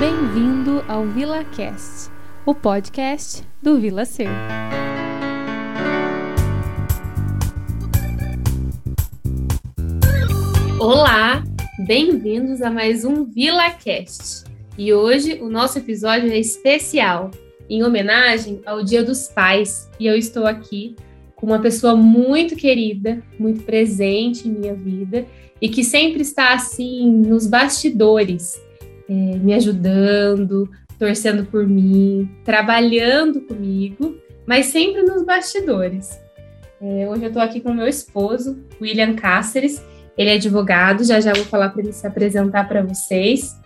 Bem-vindo ao VilaCast, o podcast do Vila Ser. Olá, bem-vindos a mais um VilaCast. E hoje o nosso episódio é especial, em homenagem ao Dia dos Pais, e eu estou aqui com uma pessoa muito querida, muito presente em minha vida e que sempre está assim nos bastidores, é, me ajudando, torcendo por mim, trabalhando comigo, mas sempre nos bastidores. É, hoje eu estou aqui com meu esposo, William Cáceres. Ele é advogado, já já vou falar para ele se apresentar para vocês.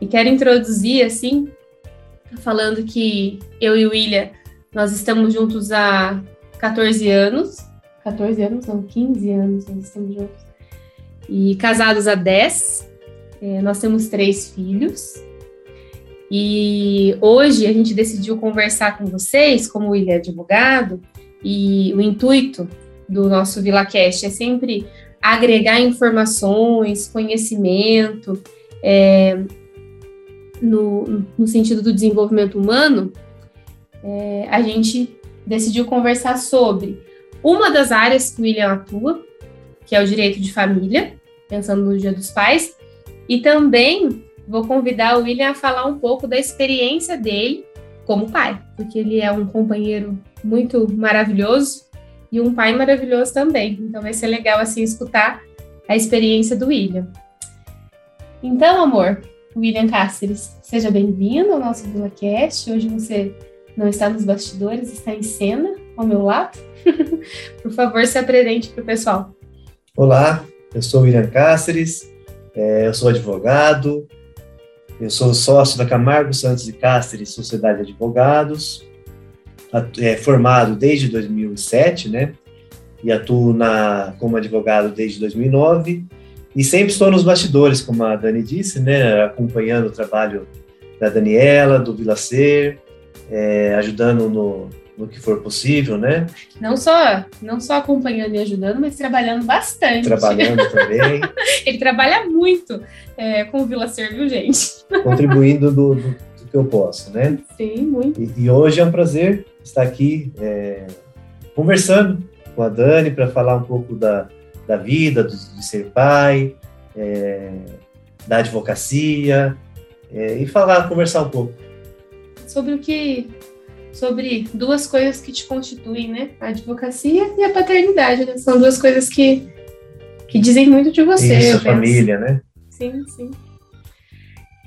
E quero introduzir assim, falando que eu e o William nós estamos juntos há 14 anos. 14 anos, não, 15 anos nós estamos juntos e casados há 10. É, nós temos três filhos. E hoje a gente decidiu conversar com vocês, como ele é advogado, e o intuito do nosso VilaCast é sempre agregar informações, conhecimento, é, no, no, sentido do desenvolvimento humano, é, a gente decidiu conversar sobre uma das áreas que o William atua, que é o direito de família, pensando no Dia dos Pais. E também vou convidar o William a falar um pouco da experiência dele como pai, porque ele é um companheiro muito maravilhoso e um pai maravilhoso também. Então vai ser legal assim escutar a experiência do William. Então, amor, William Cáceres, seja bem-vindo ao nosso VilaCast. Hoje você não está nos bastidores, está em cena ao meu lado. Por favor, se apresente para o pessoal. Olá, eu sou William Cáceres, é, eu sou advogado, eu sou sócio da Camargo Santos e Cáceres Sociedade de Advogados, é, formado desde 2007, né? E atuo na, como advogado desde 2009 e sempre estou nos bastidores, como a Dani disse, né? Acompanhando o trabalho da Daniela, do Vilacer, é, ajudando no, no que for possível, né? Não só, não só acompanhando e ajudando, mas trabalhando bastante. Trabalhando também. Ele trabalha muito é, com o Vila Ser, viu, gente? Contribuindo do, do, do, que eu posso, né? Sim, muito. E, e hoje é um prazer estar aqui é, conversando com a Dani para falar um pouco da, da vida, do, de ser pai, é, da advocacia, é, e falar, conversar um pouco. Sobre o que sobre duas coisas que te constituem, né? A advocacia e a paternidade, né? São duas coisas que, que dizem muito de você. Isso, família, né? Sim, sim.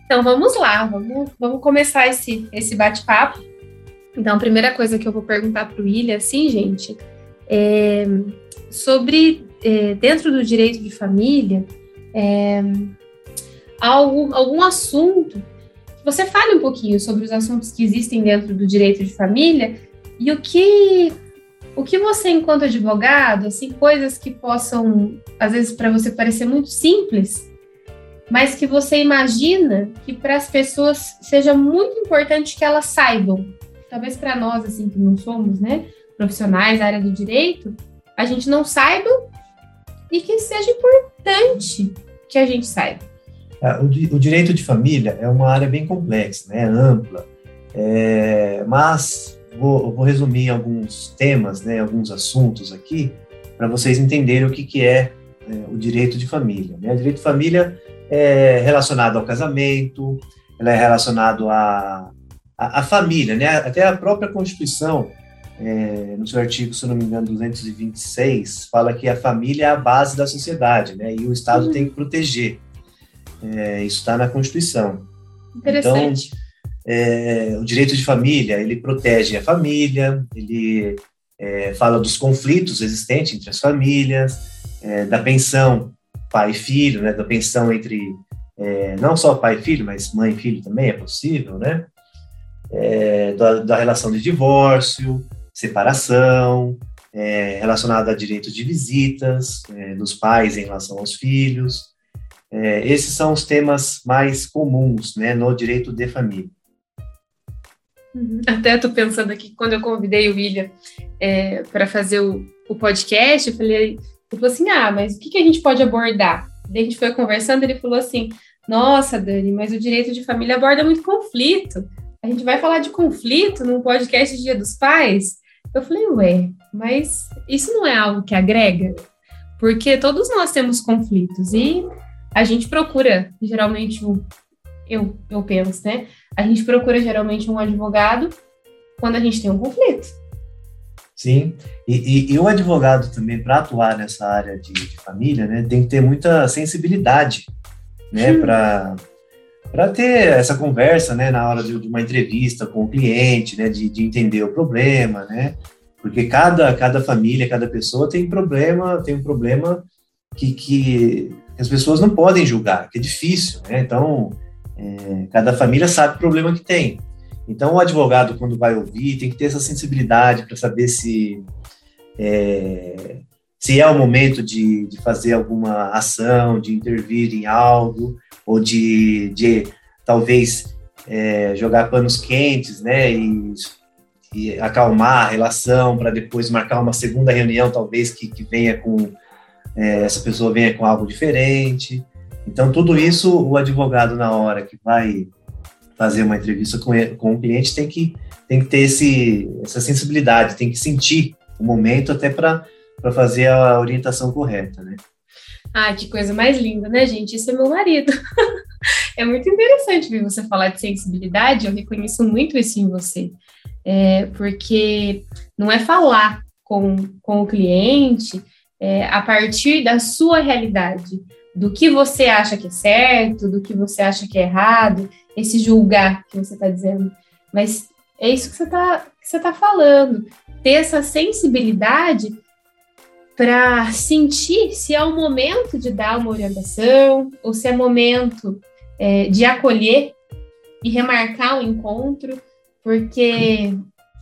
Então vamos lá, vamos, vamos começar esse, esse bate-papo. Então, a primeira coisa que eu vou perguntar para o William, assim, gente, é sobre é, dentro do direito de família, é, algum, algum assunto você fale um pouquinho sobre os assuntos que existem dentro do direito de família e o que o que você enquanto advogado, assim, coisas que possam às vezes para você parecer muito simples, mas que você imagina que para as pessoas seja muito importante que elas saibam. Talvez para nós assim que não somos, né, profissionais da área do direito, a gente não saiba e que seja importante que a gente saiba. Ah, o, o, direito de família é uma área bem complexa, né, ampla, é, mas vou, vou, resumir alguns temas, né, alguns assuntos aqui, para vocês entenderem o que, que é, é o direito de família. Né? O direito de família é relacionado ao casamento, ela é relacionado à, à, à família, né? até a própria Constituição, é, no seu artigo, se não me engano, 226, fala que a família é a base da sociedade, né? E o Estado uhum. tem que proteger. É, isso está na Constituição. Interessante. Então, é, o direito de família, ele protege a família, ele é, fala dos conflitos existentes entre as famílias, é, da pensão pai e filho, né, da pensão entre é, não só pai e filho, mas mãe e filho também é possível, né? É, da, da, relação de divórcio, separação, relacionada a direitos de visitas dos pais em relação aos filhos, é, esses são os temas mais comuns né, no direito de família. Uhum. Até estou pensando aqui, quando eu convidei o William é, para fazer o, o, podcast, eu falei, ele falou assim, ah, mas o que, que a gente pode abordar? Daí a gente foi conversando, ele falou assim, Nossa, Dani, mas o direito de família aborda muito conflito. A gente vai falar de conflito num podcast Dia dos Pais? Eu falei, ué, mas isso não é algo que agrega? Porque todos nós temos conflitos e a gente procura, geralmente, um, eu, eu penso, né? A gente procura geralmente um advogado quando a gente tem um conflito. Sim, e, e, e o advogado também, para atuar nessa área de, de, família, né, tem que ter muita sensibilidade, né, para para ter essa conversa, né, na hora de, de, uma entrevista com o cliente, né, de, de entender o problema, né, porque cada, cada família, cada pessoa tem problema, tem um problema que, que as pessoas não podem julgar, que é difícil, né, então é, cada família sabe o problema que tem. Então, o advogado, quando vai ouvir, tem que ter essa sensibilidade para saber se é, se é o momento de, de fazer alguma ação, de intervir em algo, ou de, de talvez é, jogar panos quentes, né, e, e acalmar a relação para depois marcar uma segunda reunião, talvez que, que venha com é, essa pessoa venha com algo diferente. Então tudo isso o advogado na hora que vai fazer uma entrevista com, ele, com o cliente tem que tem que ter esse, essa sensibilidade, tem que sentir o momento até para fazer a orientação correta, né? Ah, que coisa mais linda, né, gente? Isso é meu marido. é muito interessante ver você falar de sensibilidade, eu reconheço muito isso em você. É, porque não é falar com, com o cliente é, a partir da sua realidade, do que você acha que é certo, do que você acha que é errado, esse julgar que você está dizendo. Mas é isso que você está tá falando, ter essa sensibilidade para sentir se é o momento de dar uma orientação ou se é momento é, de acolher e remarcar o encontro, porque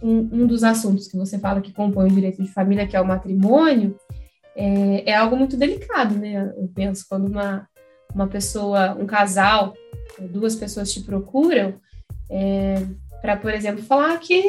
um, um, dos assuntos que você fala que compõe o direito de família, que é o matrimônio, é, é algo muito delicado, né? Eu penso quando uma, uma pessoa, um casal, duas pessoas te procuram, é, para, por exemplo, falar que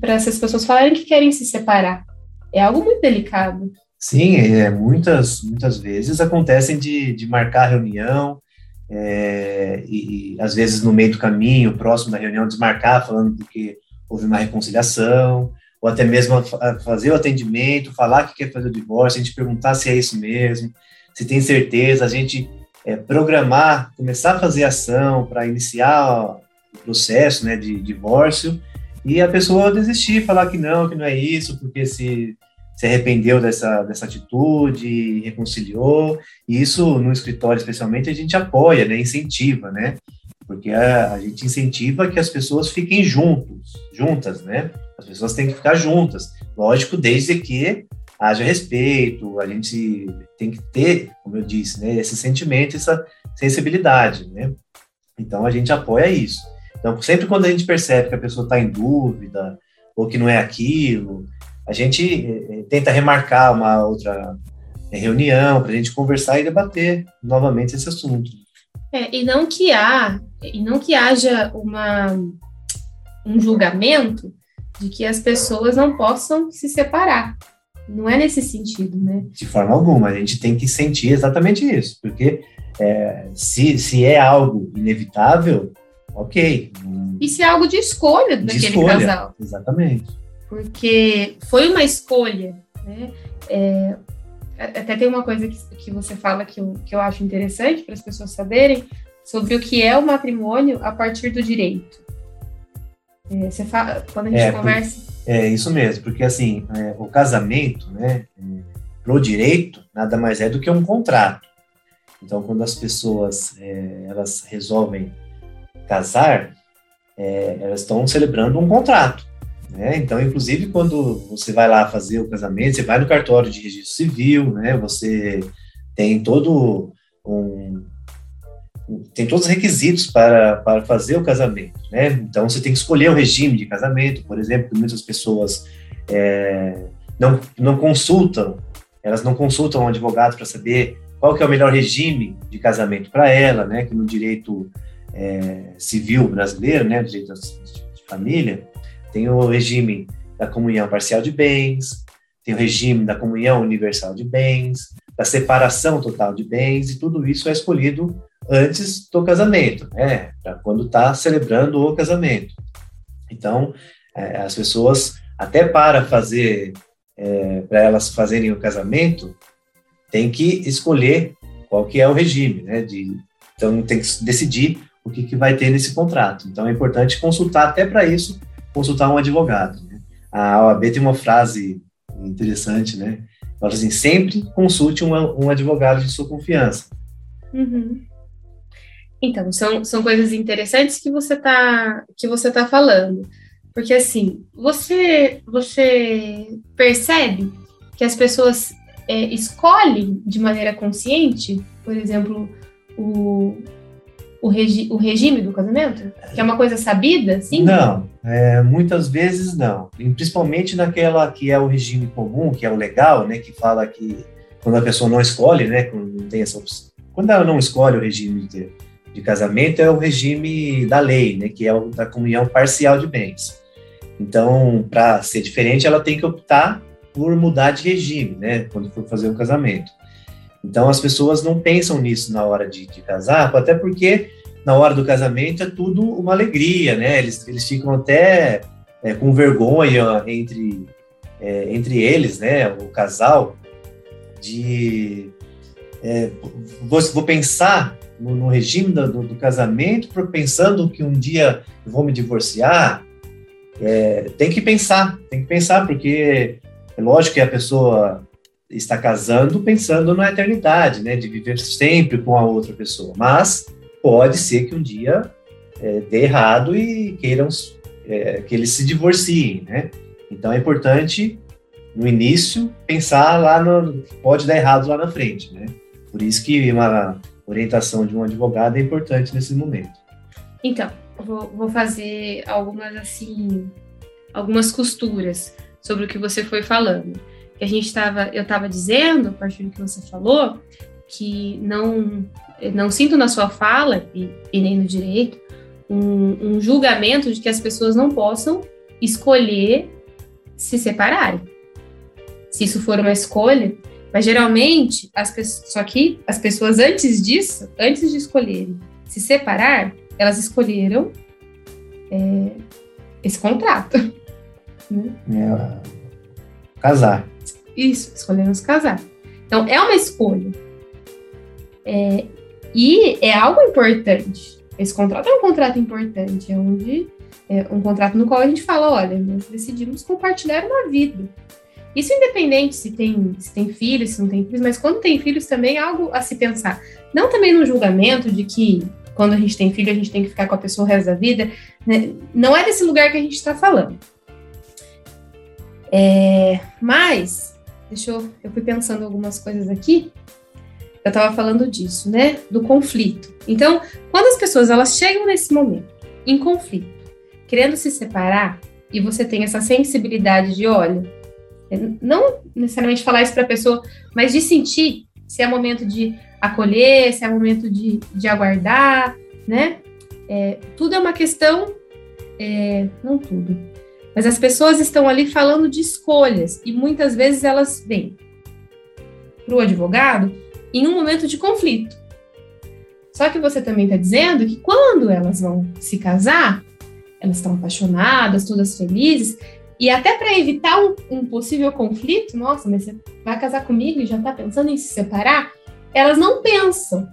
para essas pessoas falarem que querem se separar é algo muito delicado. Sim, é, muitas, muitas vezes acontecem de, de marcar reunião é, e, às vezes, no meio do caminho, próximo da reunião, desmarcar, falando porque houve uma reconciliação, ou até mesmo fazer o atendimento, falar que quer fazer o divórcio, a gente perguntar se é isso mesmo, se tem certeza, a gente é, programar, começar a fazer ação para iniciar o processo né, de divórcio, e a pessoa desistir, falar que não, que não é isso, porque se se arrependeu dessa, dessa atitude, reconciliou, e isso no escritório especialmente a gente apoia, né, incentiva, né, porque a, a gente incentiva que as pessoas fiquem juntos, juntas, né, as pessoas têm que ficar juntas, lógico, desde que haja respeito, a gente tem que ter, como eu disse, né, esse sentimento, essa sensibilidade, né, então a gente apoia isso. Então, sempre quando a gente percebe que a pessoa está em dúvida, ou que não é aquilo, a gente eh, tenta remarcar uma outra eh, reunião para a gente conversar e debater novamente esse assunto. É, e não que há, e não que haja uma, um julgamento de que as pessoas não possam se separar. Não é nesse sentido, né? De forma alguma, a gente tem que sentir exatamente isso, porque é, se, se é algo inevitável, ok. E se é algo de escolha de daquele escolha, casal. Exatamente. Porque foi uma escolha, né? É, até tem uma coisa que, que você fala que eu, que eu acho interessante para as pessoas saberem sobre o que é o matrimônio a partir do direito. É, você fala, quando a gente é, conversa. É isso mesmo, porque assim, é, o casamento, né, é, pro direito, nada mais é do que um contrato. Então, quando as pessoas é, elas resolvem casar, é, elas estão celebrando um contrato. Né? Então, inclusive, quando você vai lá fazer o casamento, você vai no cartório de registro civil, né? você tem todo um, tem todos os requisitos para, para fazer o casamento, né? Então você tem que escolher o regime de casamento, por exemplo, que muitas pessoas é, não, não consultam, elas não consultam um advogado para saber qual que é o melhor regime de casamento para ela, né? Que no direito é, civil brasileiro, né, direito de família, tem o regime da comunhão parcial de bens, tem o regime da comunhão universal de bens, da separação total de bens, e tudo isso é escolhido antes do casamento, né? Para quando está celebrando o casamento. Então, é, as pessoas, até para fazer, é, para elas fazerem o casamento, tem que escolher qual que é o regime, né? De, então, tem que decidir o que, que vai ter nesse contrato. Então, é importante consultar, até para isso, consultar um advogado. Né? A OAB tem uma frase interessante, né? Fala assim, sempre consulte um, um advogado de sua confiança. Uhum. Então, são, são coisas interessantes que você está que você tá falando. Porque assim, você você percebe que as pessoas é, escolhem de maneira consciente, por exemplo, o, o, regi o regime do casamento? Que é uma coisa sabida, sim? Não, é, muitas vezes não. E principalmente naquela que é o regime comum, que é o legal, né? Que fala que quando a pessoa não escolhe, né? Quando não tem essa opção. Quando ela não escolhe o regime de, de casamento, é o regime da lei, né? Que é o da comunhão parcial de bens. Então, para ser diferente, ela tem que optar por mudar de regime, né? Quando for fazer o casamento. Então as pessoas não pensam nisso na hora de, de casar, até porque na hora do casamento é tudo uma alegria, né? Eles, eles ficam até é, com vergonha entre, é, entre eles, né? O casal, de. É, vou, vou, pensar no, no regime do, do, casamento, pensando que um dia eu vou me divorciar. É, tem que pensar, tem que pensar, porque é lógico que a pessoa está casando pensando na eternidade, né, de viver sempre com a outra pessoa. Mas pode ser que um dia é, dê errado e queiram é, que eles se divorciem, né? Então é importante no início pensar lá no pode dar errado lá na frente, né? Por isso que uma orientação de um advogado é importante nesse momento. Então, vou, fazer algumas assim algumas costuras sobre o que você foi falando que a gente estava, eu estava dizendo, a partir do que você falou, que não, não sinto na sua fala, e, e nem no direito, um, um, julgamento de que as pessoas não possam escolher se separarem. Se isso for uma escolha, mas geralmente, as pessoas, só que as pessoas antes disso, antes de escolherem se separar, elas escolheram é, esse contrato. Né? É, casar. Isso, escolhemos casar. Então, é uma escolha. É, e é algo importante. Esse contrato é um contrato importante, é onde é um contrato no qual a gente fala, olha, nós decidimos compartilhar uma vida. Isso independente se tem, se tem filhos, se não tem filhos, mas quando tem filhos também é algo a se pensar. Não também no julgamento de que quando a gente tem filho a gente tem que ficar com a pessoa o resto da vida. Né? Não é desse lugar que a gente está falando. É, mas Deixa eu, eu fui pensando algumas coisas aqui. Eu estava falando disso, né? Do conflito. Então, quando as pessoas elas chegam nesse momento em conflito, querendo se separar, e você tem essa sensibilidade de, olha, é, não necessariamente falar isso para a pessoa, mas de sentir se é momento de acolher, se é momento de, de aguardar, né? É, tudo é uma questão, é, não tudo, mas as pessoas estão ali falando de escolhas e muitas vezes elas vêm para o advogado em um momento de conflito. Só que você também está dizendo que quando elas vão se casar, elas estão apaixonadas, todas felizes, e até para evitar um, um, possível conflito, nossa, mas você vai casar comigo e já está pensando em se separar? Elas não pensam.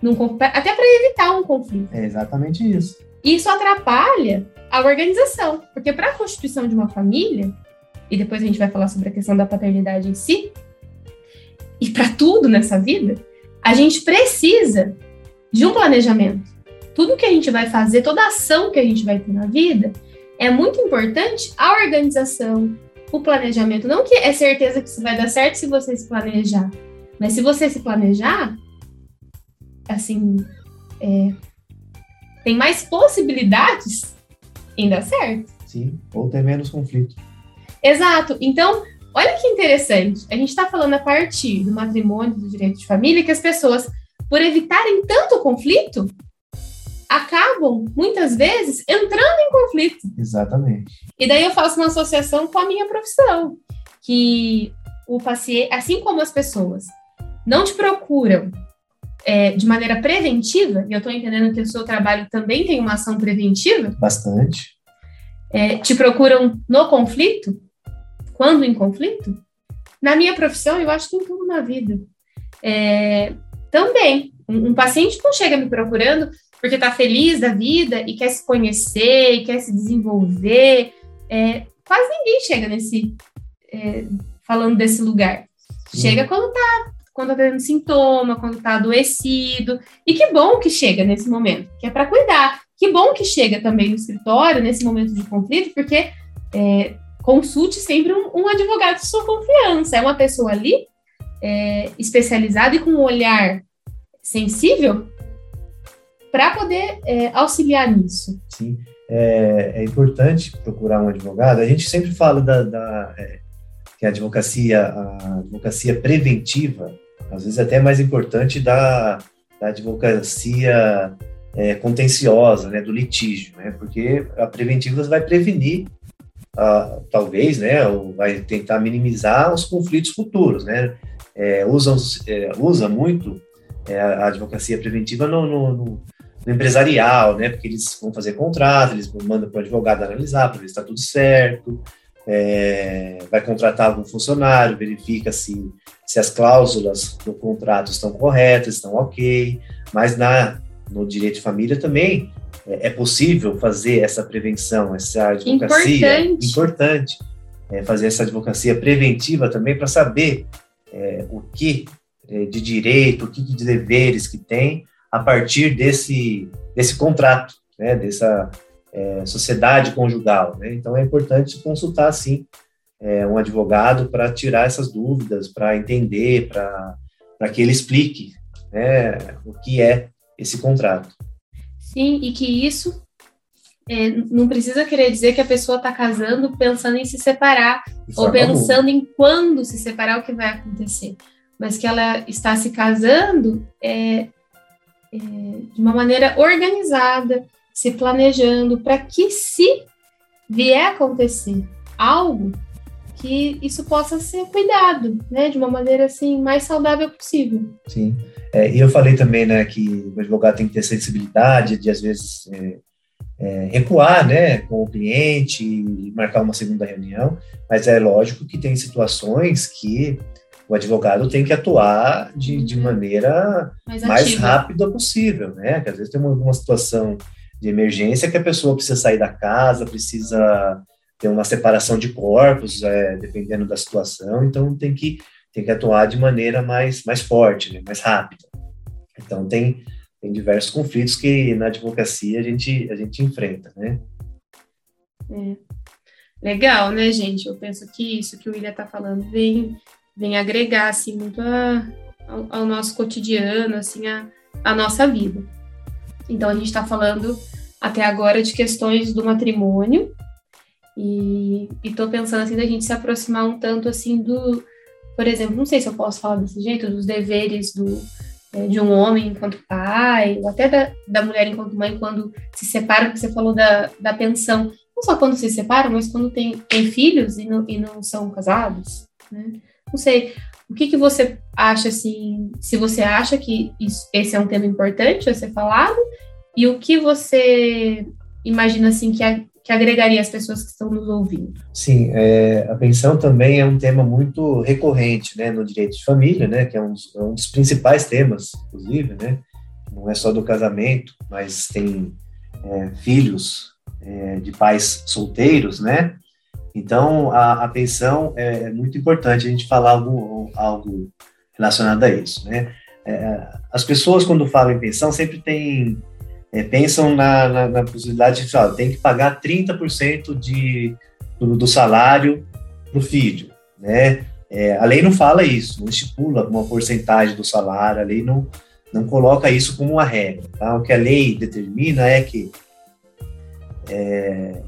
Num, até para evitar um conflito. É exatamente isso. Isso atrapalha a organização, porque para a constituição de uma família, e depois a gente vai falar sobre a questão da paternidade em si, e para tudo nessa vida, a gente precisa de um planejamento. Tudo que a gente vai fazer, toda ação que a gente vai ter na vida, é muito importante a organização, o planejamento. Não que é certeza que isso vai dar certo se você se planejar, mas se você se planejar, assim, é, tem mais possibilidades em dar certo. Sim, ou ter menos conflito. Exato. Então, olha que interessante. A gente está falando a partir do matrimônio, do direito de família, que as pessoas, por evitarem tanto conflito, acabam, muitas vezes, entrando em conflito. Exatamente. E daí eu faço uma associação com a minha profissão, que o paciente, assim como as pessoas não te procuram é, de maneira preventiva, e eu estou entendendo que o seu trabalho também tem uma ação preventiva. Bastante. É, te procuram no conflito? Quando em conflito? Na minha profissão, eu acho que em tudo na vida. É, também, um, um paciente não chega me procurando porque está feliz da vida e quer se conhecer e quer se desenvolver. É, quase ninguém chega nesse é, falando desse lugar. Chega quando está quando tá tendo sintoma, quando está adoecido. E que bom que chega nesse momento, que é para cuidar. Que bom que chega também no escritório, nesse momento de conflito, porque é, consulte sempre um, um, advogado de sua confiança. É uma pessoa ali é, especializada e com um olhar sensível para poder é, auxiliar nisso. Sim, é, é, importante procurar um advogado. A gente sempre fala da, da é, que a advocacia, a advocacia preventiva, às vezes é até mais importante da, da advocacia é, contenciosa, né, do litígio, né, porque a preventiva vai prevenir, uh, talvez, né, ou vai tentar minimizar os conflitos futuros, né, é, usam, é, usa muito é, a advocacia preventiva no, no, no, empresarial, né, porque eles vão fazer contrato, eles mandam para o advogado analisar para ver se está tudo certo, é, vai contratar algum funcionário, verifica se, se as cláusulas do contrato estão corretas, estão ok, mas na, no direito de família também é, é possível fazer essa prevenção, essa advocacia. Importante, importante. É, fazer essa advocacia preventiva também para saber é, o que é, de direito, o que de deveres que tem a partir desse, desse contrato, né, dessa é, sociedade conjugal. Né? Então é importante consultar, sim, é, um advogado para tirar essas dúvidas, para entender, para que ele explique né, o que é esse contrato. Sim, e que isso é, não precisa querer dizer que a pessoa está casando pensando em se separar ou pensando em quando se separar o que vai acontecer, mas que ela está se casando é, é de uma maneira organizada, se planejando para que se vier acontecer algo que isso possa ser cuidado, né, de uma maneira assim mais saudável possível. Sim, é, e eu falei também, né, que o advogado tem que ter sensibilidade de às vezes é, é, recuar, né, com o cliente e marcar uma segunda reunião, mas é lógico que tem situações que o advogado tem que atuar de, de uhum. maneira mais, mais rápida possível, né, que às vezes tem uma, uma situação de emergência que a pessoa precisa sair da casa, precisa ter uma separação de corpos, é, dependendo da situação, então tem que, tem que atuar de maneira mais, mais forte, né, mais rápida. Então tem, tem diversos conflitos que na advocacia a gente, a gente enfrenta, né? É. Legal, né, gente? Eu penso que isso que o William está falando vem, vem agregar, assim, muito a, ao, ao, nosso cotidiano, assim, a, a nossa vida. Então, a gente está falando até agora de questões do matrimônio e estou pensando, assim, da gente se aproximar um tanto, assim, do... Por exemplo, não sei se eu posso falar desse jeito, dos deveres do, é, de um homem enquanto pai, ou até da, da mulher enquanto mãe, quando se separa, que você falou da, da pensão. Não só quando se separam, mas quando tem, tem filhos e não, e não são casados, né? Não sei, o que, que você acha, assim, se você acha que isso, esse é um tema importante a ser falado, e o que você imagina, assim, que, a, que agregaria as pessoas que estão nos ouvindo? Sim, é, a pensão também é um tema muito recorrente, né, no direito de família, né, que é um dos, é um dos principais temas, inclusive, né, não é só do casamento, mas tem é, filhos é, de pais solteiros, né, então, a, pensão é, é, muito importante a gente falar algo, algo relacionado a isso, né? É, as pessoas, quando falam em pensão, sempre tem, é, pensam na, na, na, possibilidade de, ó, tem que pagar 30% de, do, do salário para o filho, né? É, a lei não fala isso, não estipula uma porcentagem do salário, a lei não, não coloca isso como uma regra. Tá? O que a lei determina é que é,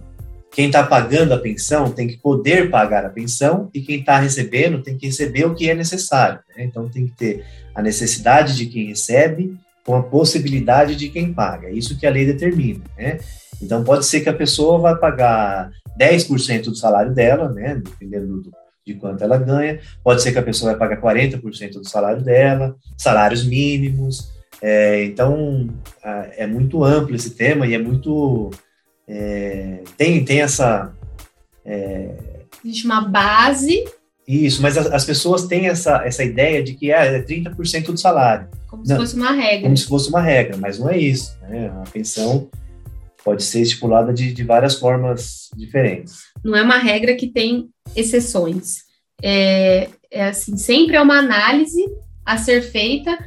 quem está pagando a pensão tem que poder pagar a pensão e quem está recebendo tem que receber o que é necessário. Né? Então tem que ter a necessidade de quem recebe com a possibilidade de quem paga. É isso que a lei determina. Né? Então pode ser que a pessoa vai pagar 10% do salário dela, né? dependendo do, de quanto ela ganha. Pode ser que a pessoa vai pagar 40% do salário dela, salários mínimos. É, então, é muito amplo esse tema e é muito. É, tem, tem essa. É, Existe uma base. Isso, mas as, as, pessoas têm essa, essa ideia de que é, é 30% do salário. Como não, se fosse uma regra. Como se fosse uma regra, mas não é isso. Né? A pensão pode ser estipulada de, de várias formas diferentes. Não é uma regra que tem exceções. É, é assim, sempre é uma análise a ser feita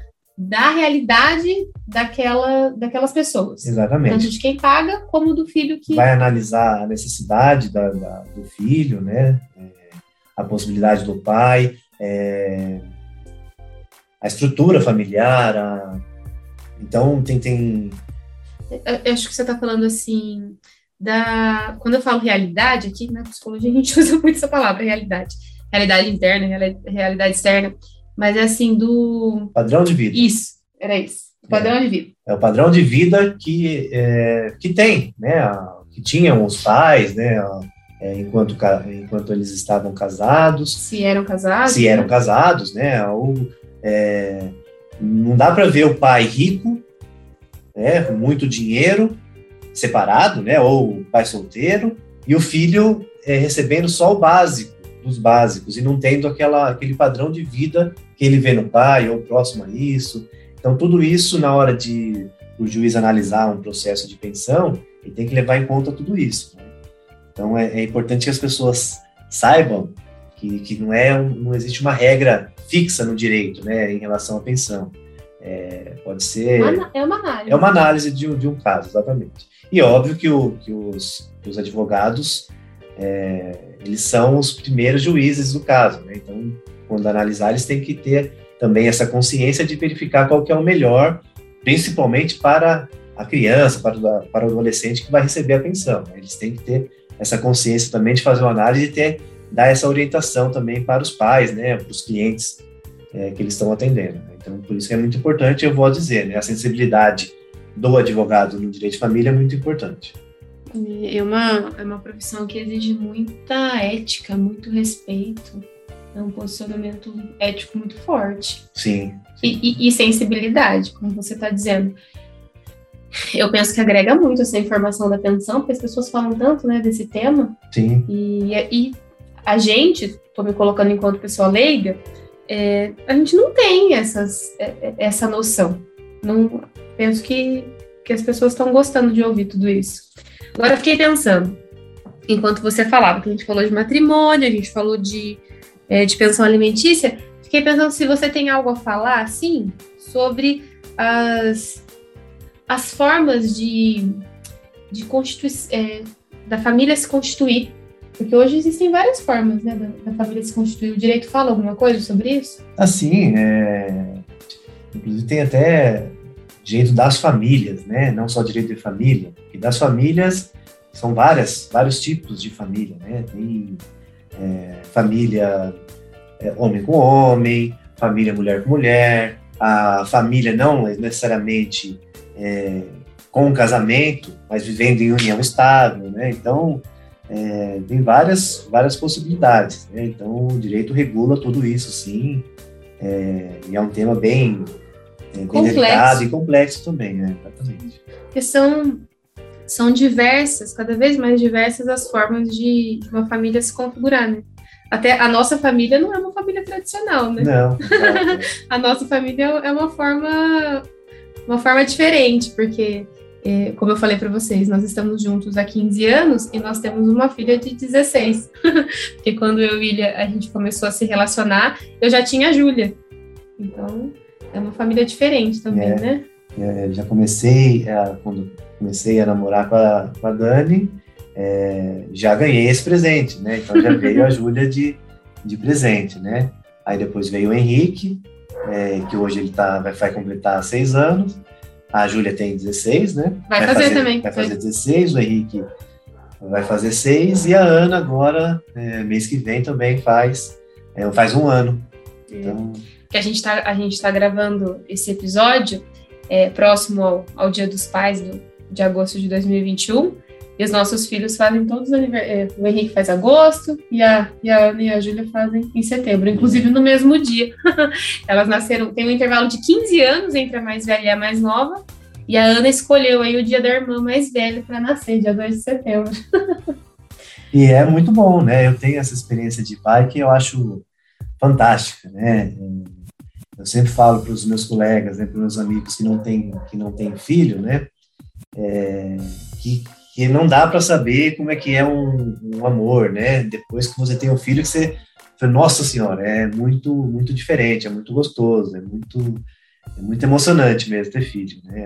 da realidade daquela, daquelas pessoas. Exatamente. Tanto de quem paga, como do filho que. Vai analisar a necessidade da, da do filho, né? É, a possibilidade do pai, é, a estrutura familiar. A... Então, tem. tem... Eu acho que você está falando assim. Da... Quando eu falo realidade, aqui na psicologia a gente usa muito essa palavra, realidade. Realidade interna, realidade externa mas é assim, do. Padrão de vida. Isso, era isso. O padrão é. de vida. É o padrão de vida que, é, que tem, né? Que tinham os pais, né? É, enquanto, enquanto eles estavam casados. Se eram casados. Se eram casados, né? Ou, é, não dá para ver o pai rico, né? Com muito dinheiro, separado, né? Ou o pai solteiro, e o filho é, recebendo só o básico dos básicos e não tendo aquela, aquele padrão de vida que ele vê no pai ou próximo a isso. Então, tudo isso, na hora de o juiz analisar um processo de pensão, ele tem que levar em conta tudo isso. Né? Então, é, é, importante que as pessoas saibam que, que não, é, não existe uma regra fixa no direito né, em relação à pensão. É, pode ser. É uma análise. É uma análise de, de um caso, exatamente. E óbvio que, o, que, os, que os advogados é, eles são os primeiros juízes do caso, né? Então, quando analisar, eles têm que ter também essa consciência de verificar qual que é o melhor, principalmente para a criança, para para o adolescente que vai receber a pensão. Né? Eles têm que ter essa consciência também de fazer uma análise e ter, dar essa orientação também para os pais, né, para os clientes é, que eles estão atendendo. Né? Então, por isso que é muito importante, eu vou dizer, né, a sensibilidade do advogado no direito de família é muito importante. É uma, é uma profissão que exige muita ética, muito respeito. É um posicionamento ético muito forte. Sim. sim. E, e, e, sensibilidade, como você está dizendo. Eu penso que agrega muito essa informação da pensão, porque as pessoas falam tanto né, desse tema. Sim. E, e a gente, estou me colocando enquanto pessoa leiga, é, a gente não tem essas, é, é, essa noção. Não, penso que, que as pessoas estão gostando de ouvir tudo isso. Agora eu fiquei pensando, enquanto você falava, que a gente falou de matrimônio, a gente falou de, é, de pensão alimentícia, fiquei pensando se você tem algo a falar, assim, sobre as, as formas de, de constituição, é, da família se constituir. Porque hoje existem várias formas né, da, da, família se constituir. O direito fala alguma coisa sobre isso? Assim, é... inclusive tem até direito das famílias, né? Não só direito de família. E das famílias são várias, vários tipos de família, né? Tem é, família é, homem com homem, família mulher com mulher, a família não necessariamente é, com casamento, mas vivendo em união estável, né? Então é, tem várias várias possibilidades. Né? Então o direito regula tudo isso, sim. É, e é um tema bem é, e complexo também, né? Exatamente. Porque são, são diversas, cada vez mais diversas as formas de, de uma família se configurar, né? Até a nossa família não é uma família tradicional, né? Não. a nossa família é uma forma, uma forma diferente, porque, é, como eu falei para vocês, nós estamos juntos há 15 anos e nós temos uma filha de 16. porque quando eu e a gente começou a se relacionar, eu já tinha a Júlia. Então, é uma família diferente também, é, né? É, já comecei, a, quando comecei a namorar com a, com a Dani, é, já ganhei esse presente, né? Então já veio a Júlia de, de presente, né? Aí depois veio o Henrique, é, que hoje ele tá, vai, vai completar seis anos. A Júlia tem 16, né? Vai, vai fazer, fazer, também. Vai fazer 16, o Henrique vai fazer seis, e a Ana agora, é, mês que vem, também faz, é, faz um ano. Então, que a gente está a gente tá gravando esse episódio é, próximo ao, ao Dia dos Pais do, de agosto de 2021. E os nossos filhos fazem todos. É, o Henrique faz agosto e a, e a Ana e a Júlia fazem em setembro, inclusive no mesmo dia. Elas nasceram, tem um intervalo de 15 anos entre a mais velha e a mais nova. E a Ana escolheu aí o dia da irmã mais velha para nascer, dia 2 de setembro. e é muito bom, né? Eu tenho essa experiência de pai que eu acho fantástica, né? Eu sempre falo para os meus colegas, né, para os meus amigos que não têm que não têm filho, né? É, que, que não dá para saber como é que é um, um, amor, né? Depois que você tem um filho, que você, nossa senhora, é muito muito diferente, é muito gostoso, é muito é muito emocionante mesmo ter filho, né?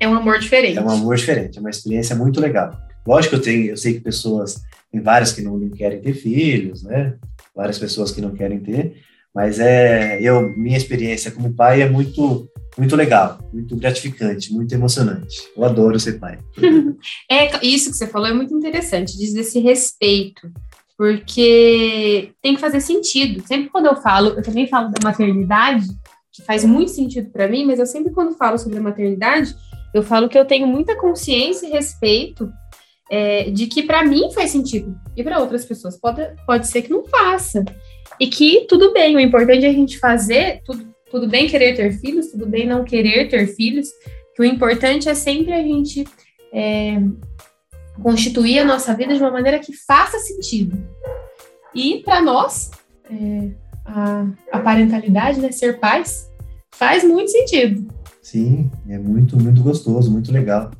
É um amor diferente. É um amor diferente, é uma experiência muito legal. Lógico que eu tenho, eu sei que pessoas, tem várias que não, não querem ter filhos, né? Várias pessoas que não querem ter, mas é, eu, minha experiência como pai é muito muito legal, muito gratificante, muito emocionante. Eu adoro ser pai. é, isso que você falou é muito interessante, diz esse respeito, porque tem que fazer sentido. Sempre quando eu falo, eu também falo da maternidade, que faz muito sentido para mim, mas eu sempre quando falo sobre a maternidade, eu falo que eu tenho muita consciência e respeito é, de que para mim faz sentido e para outras pessoas pode, pode ser que não faça. E que tudo bem, o importante é a gente fazer, tudo, tudo bem querer ter filhos, tudo bem não querer ter filhos, que o importante é sempre a gente é, constituir a nossa vida de uma maneira que faça sentido. E para nós, é, a, a parentalidade, né, ser pais, faz muito sentido. Sim, é muito, muito gostoso, muito legal.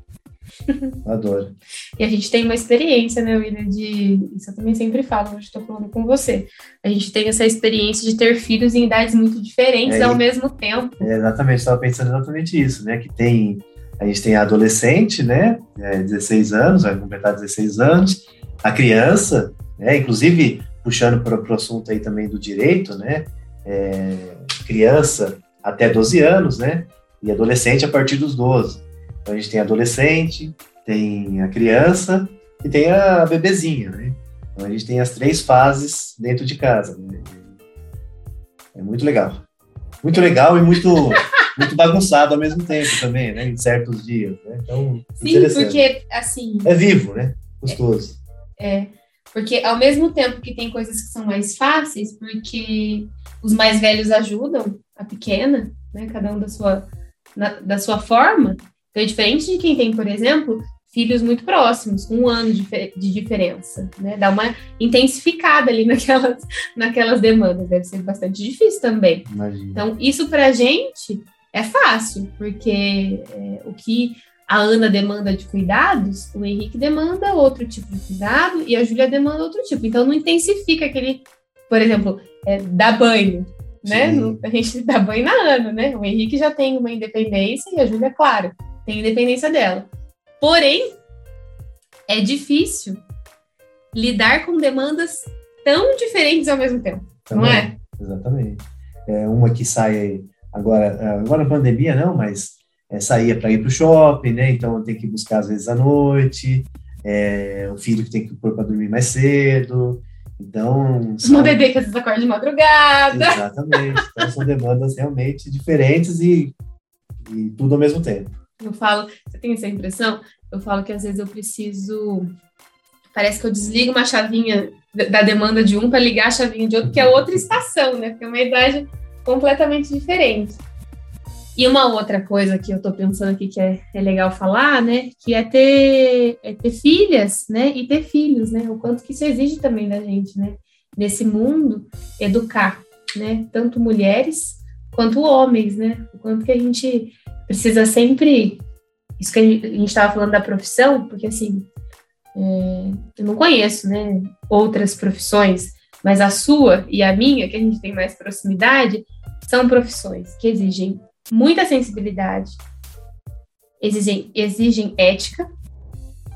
Adoro. e a gente tem uma experiência, né, William, de. Isso eu também sempre falo, hoje estou falando com você. A gente tem essa experiência de ter filhos em idades muito diferentes é, ao mesmo tempo. É, exatamente, estava pensando exatamente isso, né? Que tem. A gente tem a adolescente, né? É, 16 anos, vai completar 16 anos, a criança, né? Inclusive, puxando para o assunto aí também do direito, né? É, criança até 12 anos, né? E adolescente a partir dos 12. Então a gente tem adolescente, tem a criança e tem a bebezinha, né? Então a gente tem as três fases dentro de casa. Né? É muito legal. Muito legal e muito muito bagunçado ao mesmo tempo também, né? Em certos dias, né? Então, Sim, porque assim. É vivo, né? Gostoso. É, é, porque ao mesmo tempo que tem coisas que são mais fáceis, porque os mais velhos ajudam a pequena, né? Cada um da sua na, da sua forma. Então, é diferente de quem tem, por exemplo, filhos muito próximos, com um ano de, de diferença, né? Dá uma intensificada ali naquelas, naquelas demandas, deve ser bastante difícil também. Imagina. Então, isso para a gente é fácil, porque é, o que a Ana demanda de cuidados, o Henrique demanda outro tipo de cuidado e a Júlia demanda outro tipo. Então, não intensifica aquele, por exemplo, é, dar banho né? a gente dá banho na Ana, né? O Henrique já tem uma independência e a Júlia, claro, tem independência dela. Porém, é difícil lidar com demandas tão diferentes ao mesmo tempo, Também, não é? Exatamente. É uma que sai agora, agora pandemia não, mas é, saía para ir para o shopping, né? Então tem que buscar às vezes à noite. É, o filho que tem que pôr para dormir mais cedo. Então. São... Uma bebê que às vezes acorda de madrugada. Exatamente. Então são demandas realmente diferentes e, e tudo ao mesmo tempo. Eu falo, você tem essa impressão? Eu falo que às vezes eu preciso. Parece que eu desligo uma chavinha da demanda de um para ligar a chavinha de outro, que é outra estação, né? Porque é uma idade completamente diferente. E uma outra coisa que eu estou pensando aqui que é, é, legal falar, né, que é ter, é ter filhas, né, e ter filhos, né, o quanto que isso exige também da gente, né, nesse mundo, educar, né, tanto mulheres quanto homens, né, o quanto que a gente precisa sempre, isso que a gente estava falando da profissão, porque assim, é, eu não conheço, né, outras profissões, mas a sua e a minha, que a gente tem mais proximidade, são profissões que exigem muita sensibilidade, exigem, exigem ética,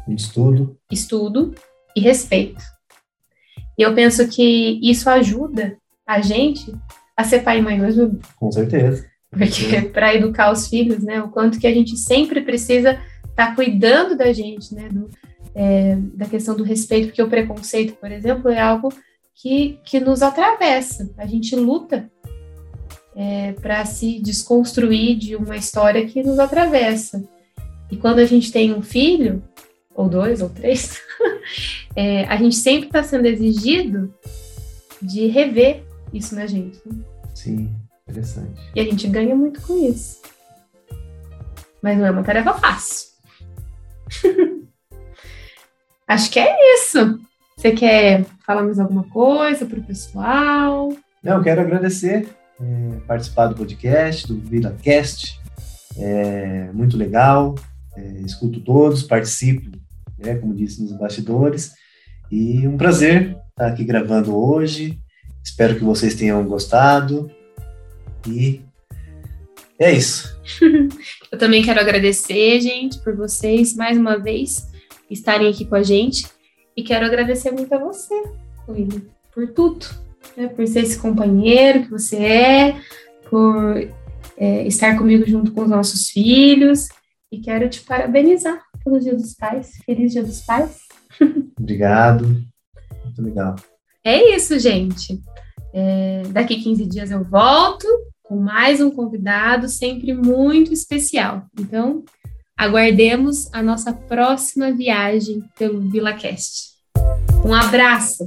estudo, estudo e respeito. E eu penso que isso ajuda a gente a ser pai e mãe mesmo. Com certeza. Porque para educar os filhos, né, o quanto que a gente sempre precisa estar tá cuidando da gente, né, do, é, da questão do respeito, porque o preconceito, por exemplo, é algo que, que nos atravessa. A gente luta é, para se desconstruir de uma história que nos atravessa. E quando a gente tem um filho, ou dois, ou três, é, a gente sempre está sendo exigido de rever isso na gente. Né? Sim, interessante. E a gente ganha muito com isso. Mas não é uma tarefa fácil. Acho que é isso. Você quer falar mais alguma coisa para o pessoal? Não, eu quero agradecer é, participar do podcast, do VilaCast. É muito legal. É, escuto todos, participo, né, como disse, nos bastidores. E um prazer estar aqui gravando hoje. Espero que vocês tenham gostado. E é isso. Eu também quero agradecer, gente, por vocês mais uma vez estarem aqui com a gente. E quero agradecer muito a você, William, por tudo. Né? Por ser esse companheiro que você é, por é, estar comigo junto com os nossos filhos. E quero te parabenizar pelo Dia dos Pais. Feliz Dia dos Pais. Obrigado. Muito legal. É isso, gente. É, daqui 15 dias eu volto com mais um convidado, sempre muito especial. Então, aguardemos a nossa próxima viagem pelo VilaCast. Um abraço!